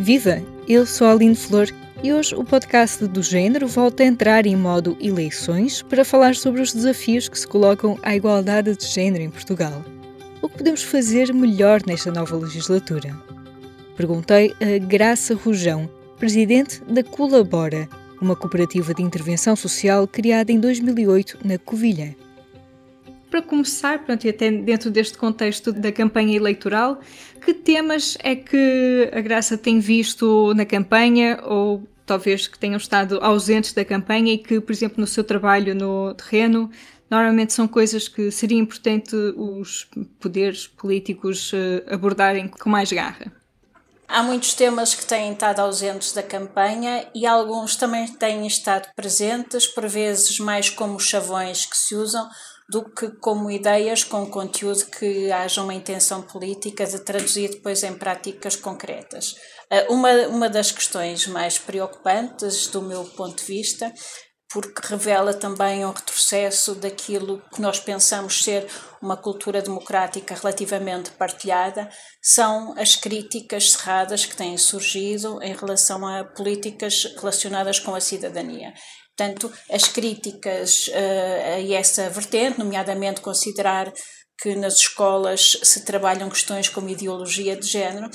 Viva! Eu sou a Aline Flor e hoje o podcast do género volta a entrar em modo eleições para falar sobre os desafios que se colocam à igualdade de género em Portugal. O que podemos fazer melhor nesta nova legislatura? Perguntei a Graça Rujão, presidente da Colabora, uma cooperativa de intervenção social criada em 2008 na Covilhã. Para começar, pronto, e até dentro deste contexto da campanha eleitoral, que temas é que a Graça tem visto na campanha ou talvez que tenham estado ausentes da campanha e que, por exemplo, no seu trabalho no terreno, normalmente são coisas que seria importante os poderes políticos eh, abordarem com mais garra? Há muitos temas que têm estado ausentes da campanha e alguns também têm estado presentes, por vezes mais como chavões que se usam do que como ideias com conteúdo que haja uma intenção política de traduzir depois em práticas concretas. Ah, uma, uma das questões mais preocupantes, do meu ponto de vista, porque revela também um retrocesso daquilo que nós pensamos ser uma cultura democrática relativamente partilhada, são as críticas cerradas que têm surgido em relação a políticas relacionadas com a cidadania. Portanto, as críticas uh, a essa vertente, nomeadamente considerar que nas escolas se trabalham questões como ideologia de género,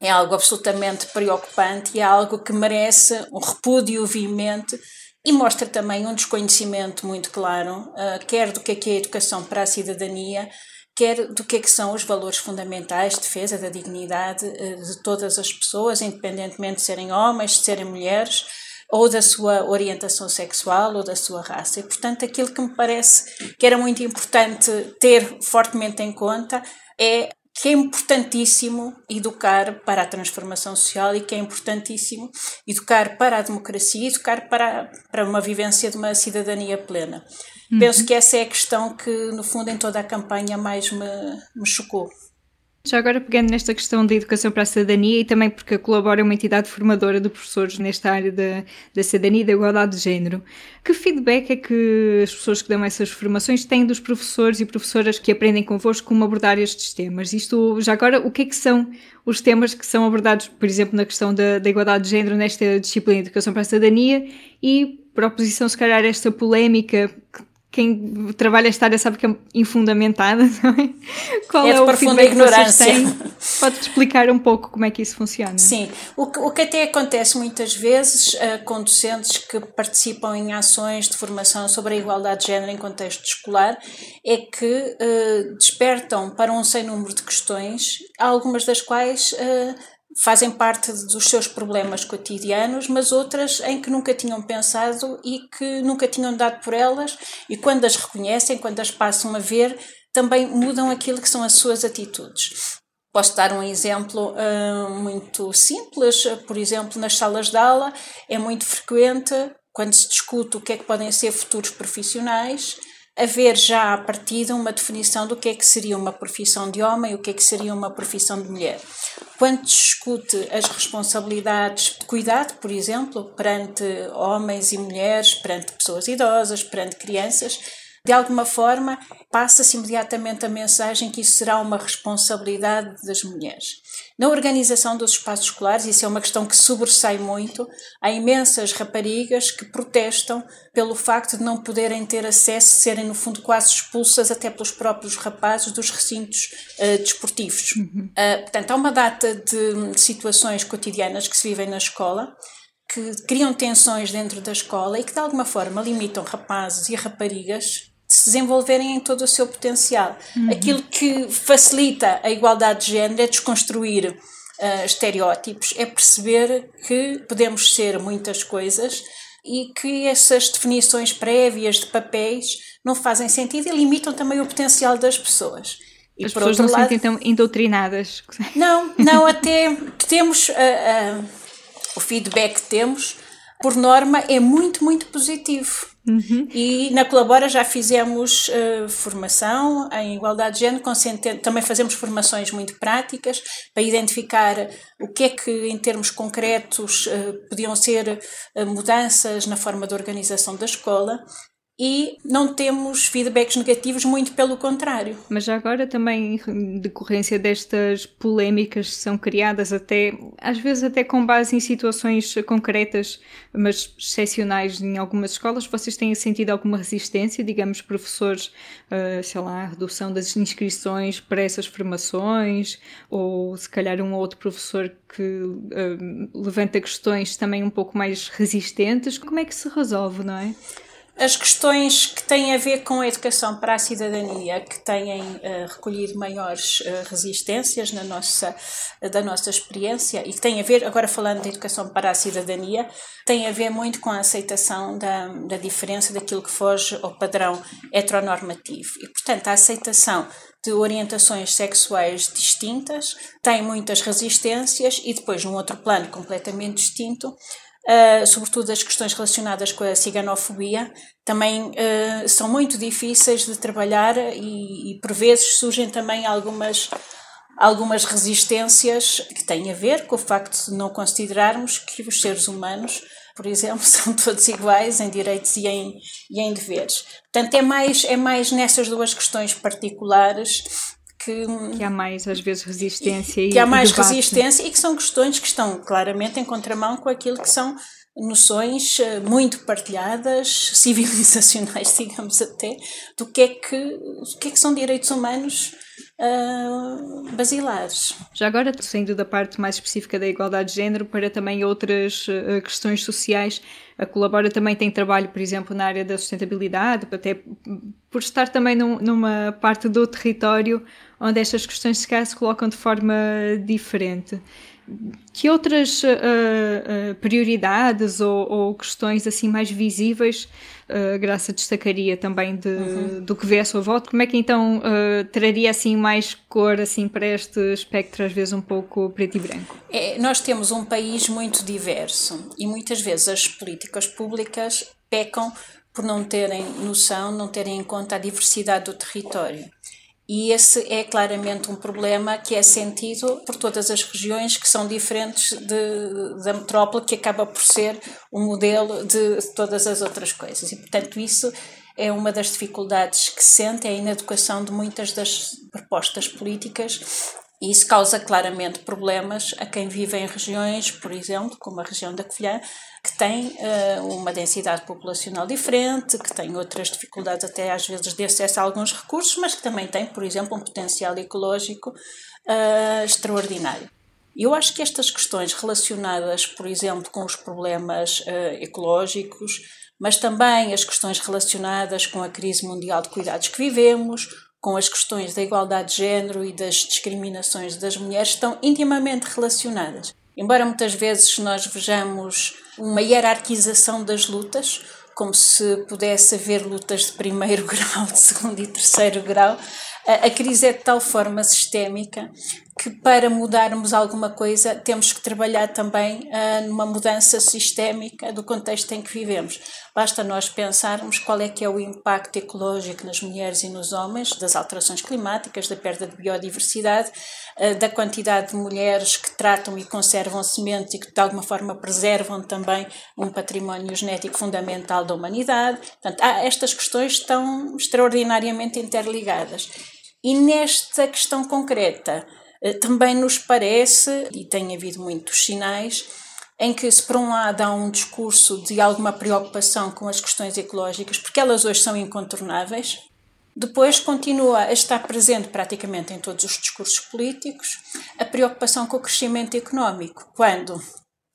é algo absolutamente preocupante e é algo que merece um repúdio veemente e mostra também um desconhecimento muito claro, uh, quer do que é, que é a educação para a cidadania, quer do que, é que são os valores fundamentais de defesa da dignidade uh, de todas as pessoas, independentemente de serem homens, de serem mulheres, ou da sua orientação sexual ou da sua raça. E, portanto, aquilo que me parece que era muito importante ter fortemente em conta é que é importantíssimo educar para a transformação social e que é importantíssimo educar para a democracia e educar para, para uma vivência de uma cidadania plena. Uhum. Penso que essa é a questão que, no fundo, em toda a campanha mais me, me chocou. Já agora pegando nesta questão da educação para a cidadania e também porque a Colabora é uma entidade formadora de professores nesta área da, da cidadania e da igualdade de género, que feedback é que as pessoas que dão essas formações têm dos professores e professoras que aprendem convosco como abordar estes temas? Isto, já agora, o que é que são os temas que são abordados, por exemplo, na questão da, da igualdade de género nesta disciplina de educação para a cidadania e, por oposição, se calhar, esta polémica que quem trabalha esta área sabe que é infundamentada, não é? Qual é, é o feedback ignorância. que vocês têm? Pode explicar um pouco como é que isso funciona? Sim, o que, o que até acontece muitas vezes uh, com docentes que participam em ações de formação sobre a igualdade de género em contexto escolar é que uh, despertam para um sem número de questões, algumas das quais uh, fazem parte dos seus problemas cotidianos, mas outras em que nunca tinham pensado e que nunca tinham dado por elas, e quando as reconhecem, quando as passam a ver, também mudam aquilo que são as suas atitudes. Posso dar um exemplo uh, muito simples, por exemplo, nas salas de aula é muito frequente, quando se discute o que é que podem ser futuros profissionais, haver já a partir uma definição do que é que seria uma profissão de homem e o que é que seria uma profissão de mulher. Quando discute as responsabilidades de cuidado, por exemplo, perante homens e mulheres, perante pessoas idosas, perante crianças, de alguma forma passa-se imediatamente a mensagem que isso será uma responsabilidade das mulheres. Na organização dos espaços escolares, isso é uma questão que sobressai muito, há imensas raparigas que protestam pelo facto de não poderem ter acesso, serem no fundo quase expulsas até pelos próprios rapazes dos recintos uh, desportivos. Uhum. Uh, portanto, há uma data de situações cotidianas que se vivem na escola que criam tensões dentro da escola e que de alguma forma limitam rapazes e raparigas se desenvolverem em todo o seu potencial. Uhum. Aquilo que facilita a igualdade de género é desconstruir uh, estereótipos, é perceber que podemos ser muitas coisas e que essas definições prévias de papéis não fazem sentido e limitam também o potencial das pessoas. E As pessoas não se sentem tão doutrinadas. Não, não, até temos uh, uh, o feedback que temos, por norma, é muito, muito positivo. Uhum. E na Colabora já fizemos uh, formação em igualdade de género, também fazemos formações muito práticas para identificar o que é que, em termos concretos, uh, podiam ser uh, mudanças na forma de organização da escola. E não temos feedbacks negativos, muito pelo contrário. Mas já agora também, em decorrência destas polémicas que são criadas até, às vezes até com base em situações concretas, mas excepcionais em algumas escolas, vocês têm sentido alguma resistência, digamos, professores, uh, sei lá, redução das inscrições para essas formações, ou se calhar um ou outro professor que uh, levanta questões também um pouco mais resistentes, como é que se resolve, não é? As questões que têm a ver com a educação para a cidadania, que têm uh, recolhido maiores uh, resistências na nossa, uh, da nossa experiência e que têm a ver, agora falando de educação para a cidadania, tem a ver muito com a aceitação da, da diferença daquilo que foge ao padrão heteronormativo. E, portanto, a aceitação de orientações sexuais distintas tem muitas resistências e depois, num outro plano completamente distinto, uh, sobretudo as questões relacionadas com a ciganofobia, também uh, são muito difíceis de trabalhar e, e por vezes surgem também algumas algumas resistências que têm a ver com o facto de não considerarmos que os seres humanos, por exemplo, são todos iguais em direitos e em, e em deveres. Portanto, é mais, é mais nessas duas questões particulares que, que há mais às vezes resistência que e há mais debate. resistência e que são questões que estão claramente em contramão com aquilo que são noções eh, muito partilhadas, civilizacionais, digamos até, do que é que, do que, é que são direitos humanos uh, basilares. Já agora, saindo da parte mais específica da igualdade de género para também outras uh, questões sociais, a Colabora também tem trabalho, por exemplo, na área da sustentabilidade, até por estar também num, numa parte do território onde estas questões se se colocam de forma diferente. Que outras uh, uh, prioridades ou, ou, questões assim mais visíveis uh, Graça destacaria também de, uhum. do que vê a sua volta? Como é que então traria assim mais cor assim para este espectro às vezes um pouco preto e branco? É, nós temos um país muito diverso e muitas vezes as políticas públicas pecam por não terem noção, não terem em conta a diversidade do território. E esse é claramente um problema que é sentido por todas as regiões que são diferentes de, da metrópole, que acaba por ser o um modelo de todas as outras coisas. E, portanto, isso é uma das dificuldades que se sente é na educação de muitas das propostas políticas e isso causa claramente problemas a quem vive em regiões, por exemplo, como a região da Covilhã, que tem uh, uma densidade populacional diferente, que tem outras dificuldades até às vezes de acesso a alguns recursos, mas que também tem, por exemplo, um potencial ecológico uh, extraordinário. Eu acho que estas questões relacionadas, por exemplo, com os problemas uh, ecológicos, mas também as questões relacionadas com a crise mundial de cuidados que vivemos, com as questões da igualdade de género e das discriminações das mulheres estão intimamente relacionadas. Embora muitas vezes nós vejamos uma hierarquização das lutas, como se pudesse haver lutas de primeiro grau, de segundo e terceiro grau, a crise é de tal forma sistémica que para mudarmos alguma coisa temos que trabalhar também uh, numa mudança sistémica do contexto em que vivemos. Basta nós pensarmos qual é que é o impacto ecológico nas mulheres e nos homens das alterações climáticas, da perda de biodiversidade, uh, da quantidade de mulheres que tratam e conservam sementes e que de alguma forma preservam também um património genético fundamental da humanidade. Portanto, estas questões estão extraordinariamente interligadas. E nesta questão concreta, também nos parece, e tem havido muitos sinais, em que, se por um lado há um discurso de alguma preocupação com as questões ecológicas, porque elas hoje são incontornáveis, depois continua a estar presente praticamente em todos os discursos políticos a preocupação com o crescimento económico, quando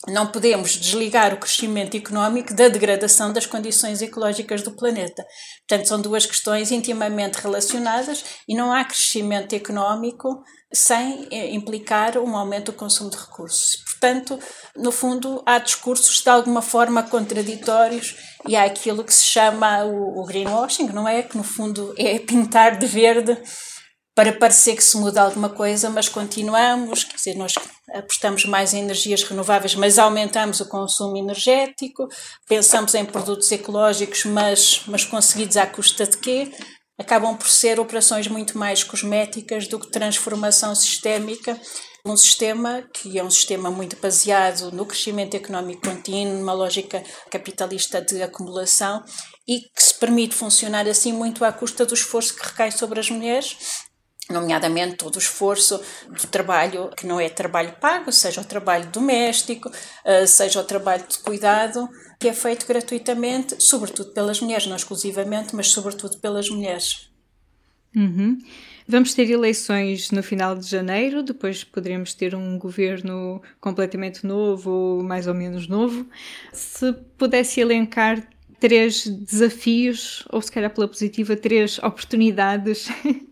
não podemos desligar o crescimento económico da degradação das condições ecológicas do planeta. Portanto, são duas questões intimamente relacionadas e não há crescimento económico sem eh, implicar um aumento do consumo de recursos. Portanto, no fundo, há discursos de alguma forma contraditórios e há aquilo que se chama o, o greenwashing, não é? Que no fundo é pintar de verde para parecer que se muda alguma coisa, mas continuamos, quer dizer, nós apostamos mais em energias renováveis, mas aumentamos o consumo energético, pensamos em produtos ecológicos, mas, mas conseguidos à custa de quê? Acabam por ser operações muito mais cosméticas do que transformação sistémica um sistema que é um sistema muito baseado no crescimento económico contínuo, numa lógica capitalista de acumulação e que se permite funcionar assim muito à custa do esforço que recai sobre as mulheres nomeadamente todo o esforço do trabalho que não é trabalho pago, seja o trabalho doméstico, eh, seja o trabalho de cuidado, que é feito gratuitamente, sobretudo pelas mulheres, não exclusivamente, mas sobretudo pelas mulheres. Uhum. Vamos ter eleições no final de janeiro, depois poderemos ter um governo completamente novo ou mais ou menos novo. Se pudesse elencar três desafios, ou se calhar pela positiva, três oportunidades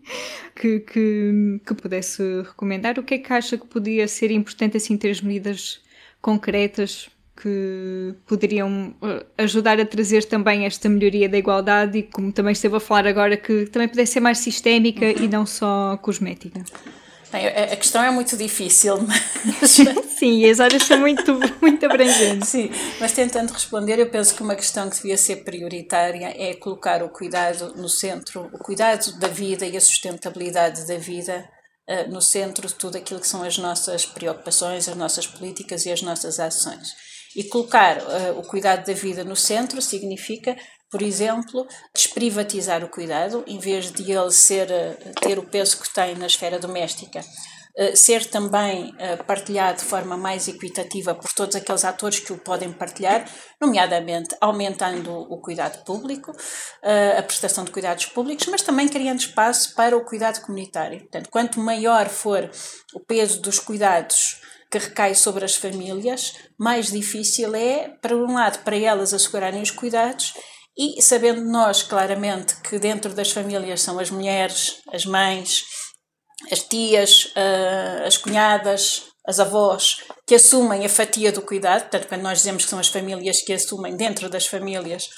que, que, que pudesse recomendar, o que é que acha que podia ser importante, assim, três medidas concretas que poderiam uh, ajudar a trazer também esta melhoria da igualdade e como também esteve a falar agora que também pudesse ser mais sistémica e não só cosmética. Bem, a questão é muito difícil, mas... Sim, as áreas são muito, muito abrangentes. Sim, mas tentando responder, eu penso que uma questão que devia ser prioritária é colocar o cuidado no centro, o cuidado da vida e a sustentabilidade da vida uh, no centro de tudo aquilo que são as nossas preocupações, as nossas políticas e as nossas ações. E colocar uh, o cuidado da vida no centro significa, por exemplo, desprivatizar o cuidado, em vez de ele ser, uh, ter o peso que tem na esfera doméstica, ser também partilhado de forma mais equitativa por todos aqueles atores que o podem partilhar, nomeadamente aumentando o cuidado público, a prestação de cuidados públicos, mas também criando espaço para o cuidado comunitário. Portanto, quanto maior for o peso dos cuidados que recai sobre as famílias, mais difícil é, para um lado, para elas assegurarem os cuidados e sabendo nós claramente que dentro das famílias são as mulheres, as mães, as tias, uh, as cunhadas, as avós, que assumem a fatia do cuidado, portanto, quando nós dizemos que são as famílias que assumem dentro das famílias,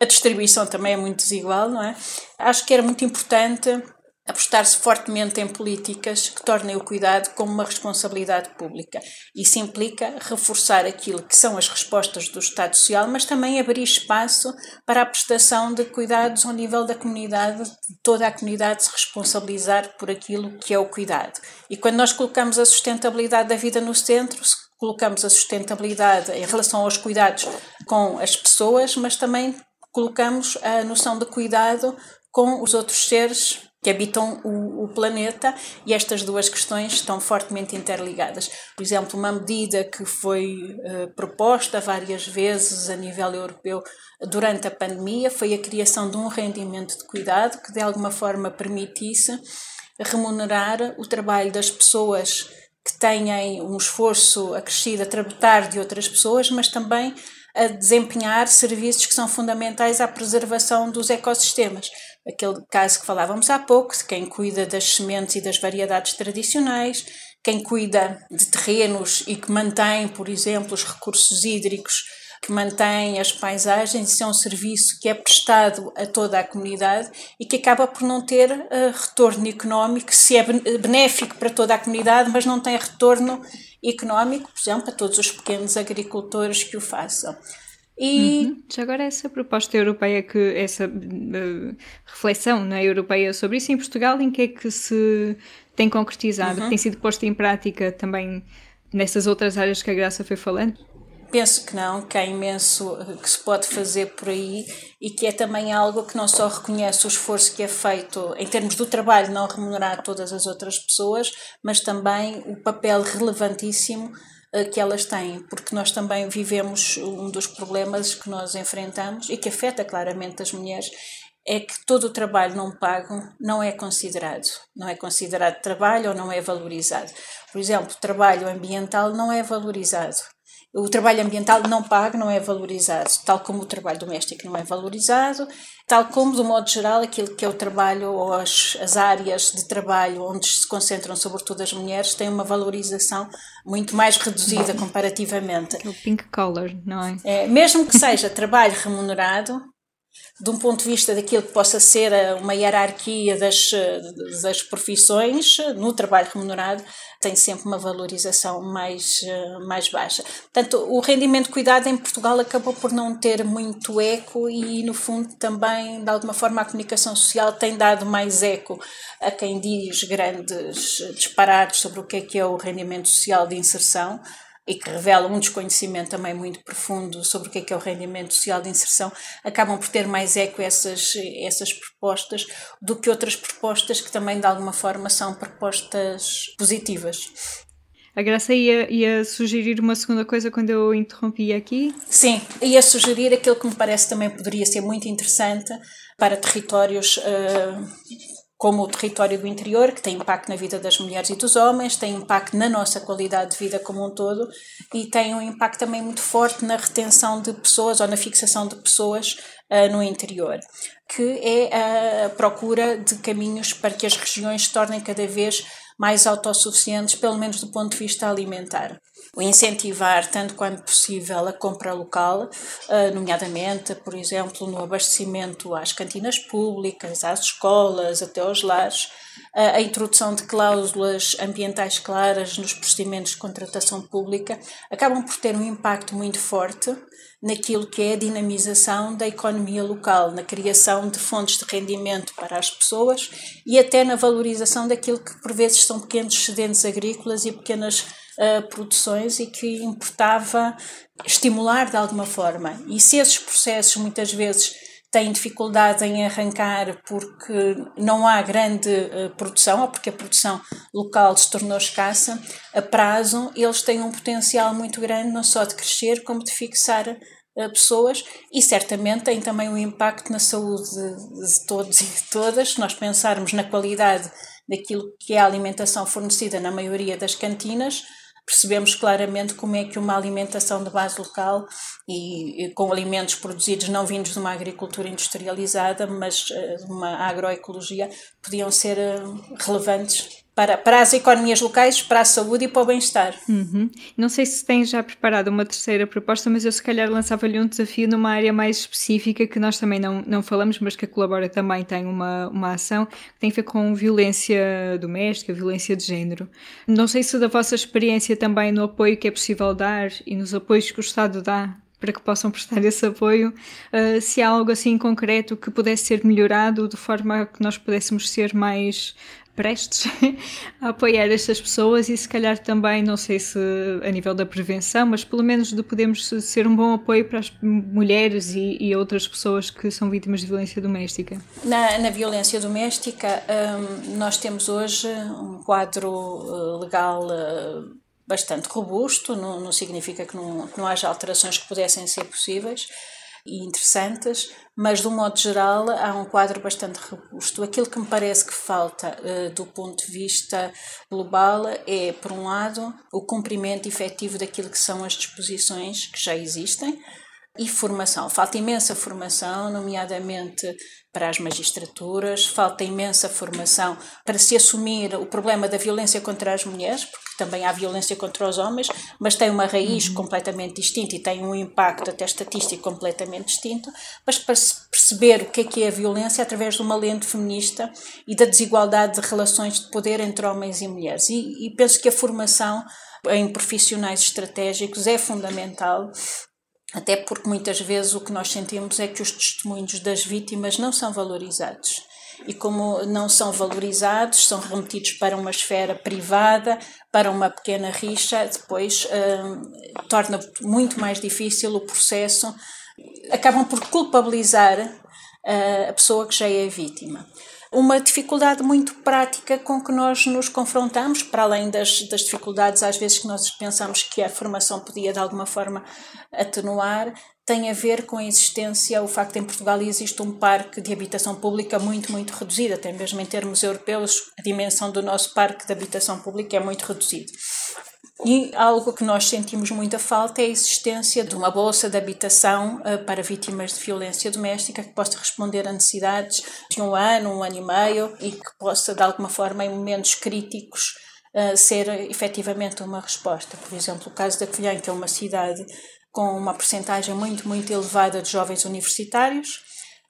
a distribuição também é muito desigual, não é? Acho que era muito importante apostar-se fortemente em políticas que tornem o cuidado como uma responsabilidade pública. Isso implica reforçar aquilo que são as respostas do Estado Social, mas também abrir espaço para a prestação de cuidados ao nível da comunidade, de toda a comunidade se responsabilizar por aquilo que é o cuidado. E quando nós colocamos a sustentabilidade da vida no centro, colocamos a sustentabilidade em relação aos cuidados com as pessoas, mas também colocamos a noção de cuidado com os outros seres que habitam o, o, planeta e estas duas questões estão fortemente interligadas. Por exemplo, uma medida que foi uh, proposta várias vezes a nível europeu durante a pandemia foi a criação de um rendimento de cuidado que de alguma forma permitisse remunerar o trabalho das pessoas que têm um esforço acrescido a tratar de outras pessoas, mas também a desempenhar serviços que são fundamentais à preservação dos ecossistemas aquele caso que falávamos há pouco, de quem cuida das sementes e das variedades tradicionais, quem cuida de terrenos e que mantém, por exemplo, os recursos hídricos, que mantém as paisagens, isso é um serviço que é prestado a toda a comunidade e que acaba por não ter uh, retorno económico, se é benéfico para toda a comunidade, mas não tem retorno económico, por exemplo, a todos os pequenos agricultores que o façam. E uhum. já agora essa proposta europeia que essa uh, reflexão na é, europeia sobre isso em Portugal em que é que se tem concretizado, uhum. tem sido posta em prática também nessas outras áreas que a Graça foi falando? Penso que não, que há imenso eh, que se pode fazer por aí e que é também algo que não só reconhece o esforço que é feito em termos do trabalho não remunerar todas as outras pessoas, mas também o papel relevantíssimo que elas têm, porque nós também vivemos um dos problemas que nós enfrentamos e que afeta claramente as mulheres é que todo o trabalho não pago não é considerado, não é considerado trabalho ou não é valorizado. Por exemplo, o trabalho ambiental não é valorizado o trabalho ambiental não pago não é valorizado, tal como o trabalho doméstico não é valorizado, tal como, do modo geral, aquilo que é o trabalho ou as, as áreas de trabalho onde se concentram sobretudo as mulheres têm uma valorização muito mais reduzida comparativamente. O pink collar, não é? é mesmo que seja trabalho remunerado, de um ponto de vista daquilo que possa ser uma hierarquia das, das profissões, no trabalho remunerado, tem sempre uma valorização mais, mais baixa. Portanto, o rendimento cuidado em Portugal acabou por não ter muito eco e, no fundo, também, de alguma forma, a comunicação social tem dado mais eco a quem diz grandes disparados sobre o que é que é o rendimento social de inserção e que revelam um desconhecimento também muito profundo sobre o que é, que é o rendimento social de inserção, acabam por ter mais eco essas, essas propostas do que outras propostas que também de alguma forma são propostas positivas. A Graça ia, ia sugerir uma segunda coisa quando eu interrompi aqui? Sim, ia sugerir aquilo que me parece também poderia ser muito interessante para territórios uh, como o território do interior, que tem impacto na vida das mulheres e dos homens, tem impacto na nossa qualidade de vida como um todo e tem um impacto também muito forte na retenção de pessoas ou na fixação de pessoas uh, no interior, que é a procura de caminhos para que as regiões se tornem cada vez mais autossuficientes, pelo menos do ponto de vista alimentar incentivar, tanto quanto possível, a compra local, eh, nomeadamente, por exemplo, no abastecimento às cantinas públicas, às escolas, até aos lares, eh, a introdução de cláusulas ambientais claras nos procedimentos de contratação pública, acabam por ter um impacto muito forte naquilo que é a dinamização da economia local, na criação de fontes de rendimento para as pessoas e até na valorização daquilo que por vezes são pequenos excedentes agrícolas e pequenas uh, produções e que importava estimular de alguma forma. E se esses processos muitas vezes têm dificuldade em arrancar porque não há grande uh, produção ou porque a produção local se tornou escassa, a prazo eles têm um potencial muito grande não só de crescer como de fixar uh, pessoas e certamente têm também um impacto na saúde de, de todos e de todas. Se nós pensarmos na qualidade daquilo que é a alimentação fornecida na maioria das cantinas, percebemos claramente como é que uma alimentação de base local e, e com alimentos produzidos não vindos de uma agricultura industrializada, mas uh, de uma agroecologia, podiam ser uh, relevantes para, para as economias locais, para a saúde e para o bem-estar. Uhum. Não sei se tem já preparado uma terceira proposta, mas eu se calhar lançava-lhe um desafio numa área mais específica que nós também não, não falamos, mas que a Colabora também tem uma, uma ação que tem a ver com violência doméstica, violência de género. Não sei se da vossa experiência também no apoio que é possível dar e nos apoios que o Estado dá para que possam prestar esse apoio, uh, se há algo assim concreto que pudesse ser melhorado de forma a que nós pudéssemos ser mais prestes a apoiar estas pessoas e se calhar também, não sei se a nível da prevenção, mas pelo menos de podermos ser um bom apoio para as mulheres e, e outras pessoas que são vítimas de violência doméstica. Na, na violência doméstica, um, nós temos hoje um quadro uh, legal uh, bastante robusto, não, não significa que não, que não haja alterações que pudessem ser possíveis e interessantes, mas de um modo geral há um quadro bastante robusto. Aquilo que me parece que falta uh, do ponto de vista global é, por um lado, o cumprimento efetivo daquilo que são as disposições que já existem e formação. Falta imensa formação, nomeadamente para as magistraturas, falta imensa formação para se assumir o problema da violência contra as mulheres, porque também há violência contra os homens, mas tem uma raiz uhum. completamente distinta e tem um impacto até estatístico completamente distinto, mas para se perceber o que é que é a violência através de uma lente feminista e da desigualdade de relações de poder entre homens e mulheres. E, e penso que a formação em profissionais estratégicos é fundamental até porque muitas vezes o que nós sentimos é que os testemunhos das vítimas não são valorizados. E como não são valorizados, são remetidos para uma esfera privada, para uma pequena rixa, depois hum, torna muito mais difícil o processo. Acabam por culpabilizar uh, a pessoa que já é vítima uma dificuldade muito prática com que nós nos confrontamos, para além das, das dificuldades às vezes que nós pensamos que a formação podia de alguma forma atenuar, tem a ver com a existência, o facto de em Portugal existe um parque de habitação pública muito, muito reduzido, até mesmo em termos europeus, a dimensão do nosso parque de habitação pública é muito reduzido. E algo que nós sentimos muita falta é a existência de uma bolsa de habitação uh, para vítimas de violência doméstica que possa responder a necessidades de um ano, um ano e meio e que possa, de alguma forma, em momentos críticos, uh, ser efetivamente uma resposta. Por exemplo, o caso da Covilhã, que é uma cidade com uma percentagem muito, muito elevada de jovens universitários,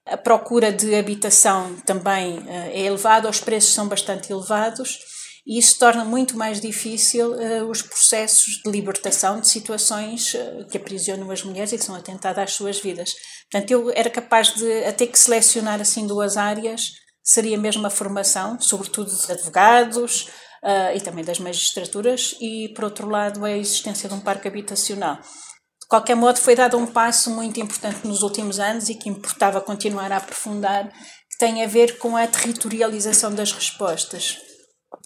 a procura de habitação também uh, é elevada, os preços são bastante elevados e isso torna muito mais difícil uh, os processos de libertação de situações uh, que aprisionam as mulheres e que são atentadas às suas vidas. Portanto, eu era capaz de até que selecionar assim duas áreas, seria mesmo a formação, sobretudo de advogados uh, e também das magistraturas, e por outro lado a existência de um parque habitacional. De qualquer modo, foi dado um passo muito importante nos últimos anos e que importava continuar a aprofundar, que tem a ver com a territorialização das respostas.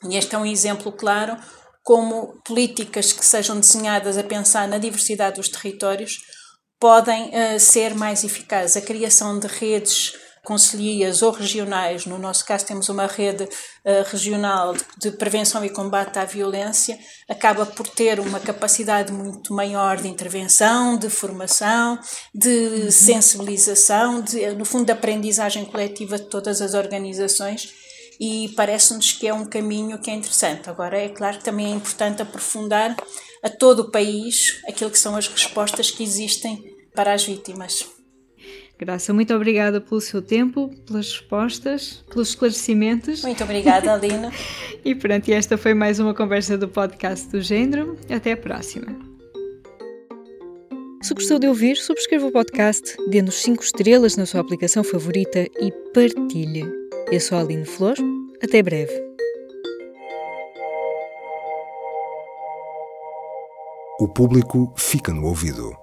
E este é um exemplo claro como políticas que sejam desenhadas a pensar na diversidade dos territórios podem uh, ser mais eficazes. A criação de redes conselhias ou regionais, no nosso caso temos uma rede uh, regional de, de, prevenção e combate à violência, acaba por ter uma capacidade muito maior de intervenção, de formação, de uhum. sensibilização, de, no fundo, de aprendizagem coletiva de todas as organizações e parece-nos que é um caminho que é interessante. Agora, é claro que também é importante aprofundar a todo o país aquilo que são as respostas que existem para as vítimas. Graça, muito obrigada pelo seu tempo, pelas respostas, pelos esclarecimentos. Muito obrigada, Alina. e pronto, esta foi mais uma conversa do podcast do Género. Até a próxima. Se gostou de ouvir, subscreva o podcast, dê-nos 5 estrelas na sua aplicação favorita e partilhe. Eu sou a Aline Flor. Até breve. O público fica no ouvido.